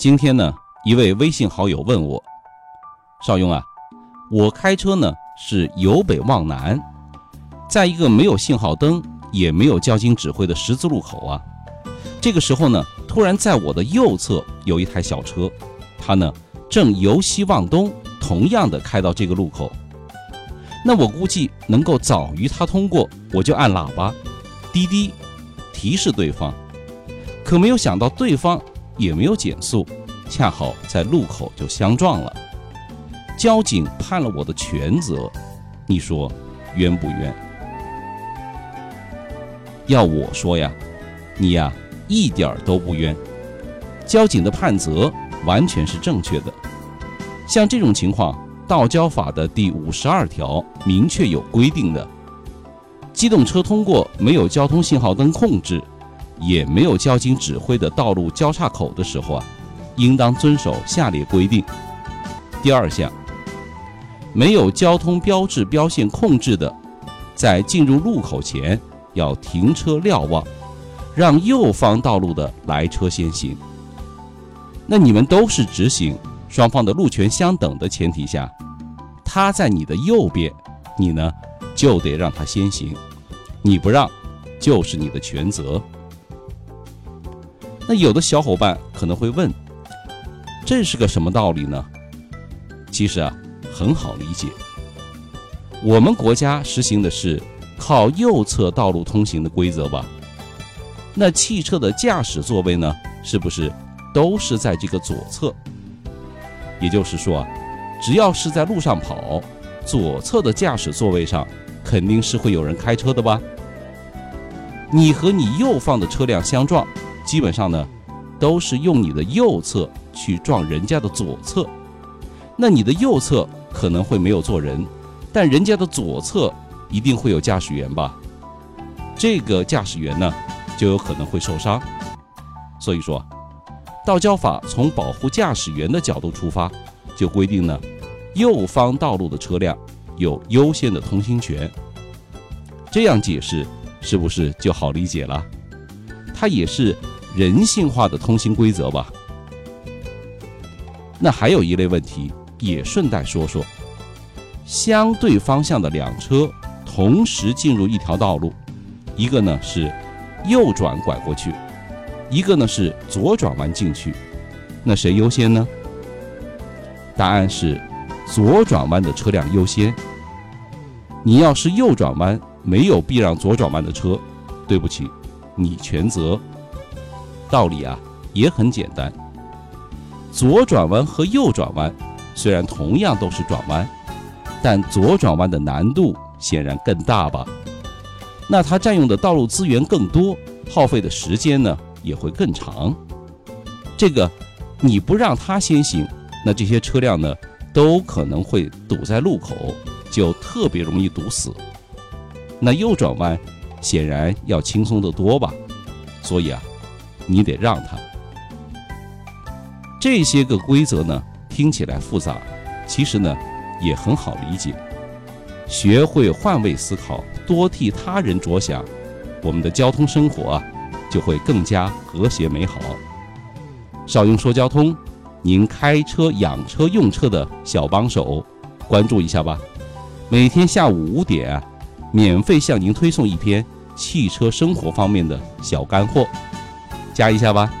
今天呢，一位微信好友问我，邵雍啊，我开车呢是由北往南，在一个没有信号灯也没有交警指挥的十字路口啊，这个时候呢，突然在我的右侧有一台小车，它呢正由西往东，同样的开到这个路口。那我估计能够早于他通过，我就按喇叭，滴滴，提示对方。可没有想到对方也没有减速，恰好在路口就相撞了。交警判了我的全责，你说冤不冤？要我说呀，你呀一点儿都不冤。交警的判责完全是正确的。像这种情况。道交法的第五十二条明确有规定的，机动车通过没有交通信号灯控制，也没有交警指挥的道路交叉口的时候啊，应当遵守下列规定。第二项，没有交通标志标线控制的，在进入路口前要停车瞭望，让右方道路的来车先行。那你们都是直行。双方的路权相等的前提下，他在你的右边，你呢就得让他先行，你不让就是你的全责。那有的小伙伴可能会问，这是个什么道理呢？其实啊，很好理解。我们国家实行的是靠右侧道路通行的规则吧？那汽车的驾驶座位呢，是不是都是在这个左侧？也就是说啊，只要是在路上跑，左侧的驾驶座位上肯定是会有人开车的吧？你和你右方的车辆相撞，基本上呢都是用你的右侧去撞人家的左侧。那你的右侧可能会没有坐人，但人家的左侧一定会有驾驶员吧？这个驾驶员呢就有可能会受伤。所以说。道交法从保护驾驶员的角度出发，就规定呢，右方道路的车辆有优先的通行权。这样解释是不是就好理解了？它也是人性化的通行规则吧？那还有一类问题也顺带说说：相对方向的两车同时进入一条道路，一个呢是右转拐过去。一个呢是左转弯进去，那谁优先呢？答案是左转弯的车辆优先。你要是右转弯没有避让左转弯的车，对不起，你全责。道理啊也很简单，左转弯和右转弯虽然同样都是转弯，但左转弯的难度显然更大吧？那它占用的道路资源更多，耗费的时间呢？也会更长。这个你不让他先行，那这些车辆呢都可能会堵在路口，就特别容易堵死。那右转弯显然要轻松得多吧？所以啊，你得让他。这些个规则呢听起来复杂，其实呢也很好理解。学会换位思考，多替他人着想，我们的交通生活啊。就会更加和谐美好。少用说交通，您开车养车用车的小帮手，关注一下吧。每天下午五点，免费向您推送一篇汽车生活方面的小干货，加一下吧。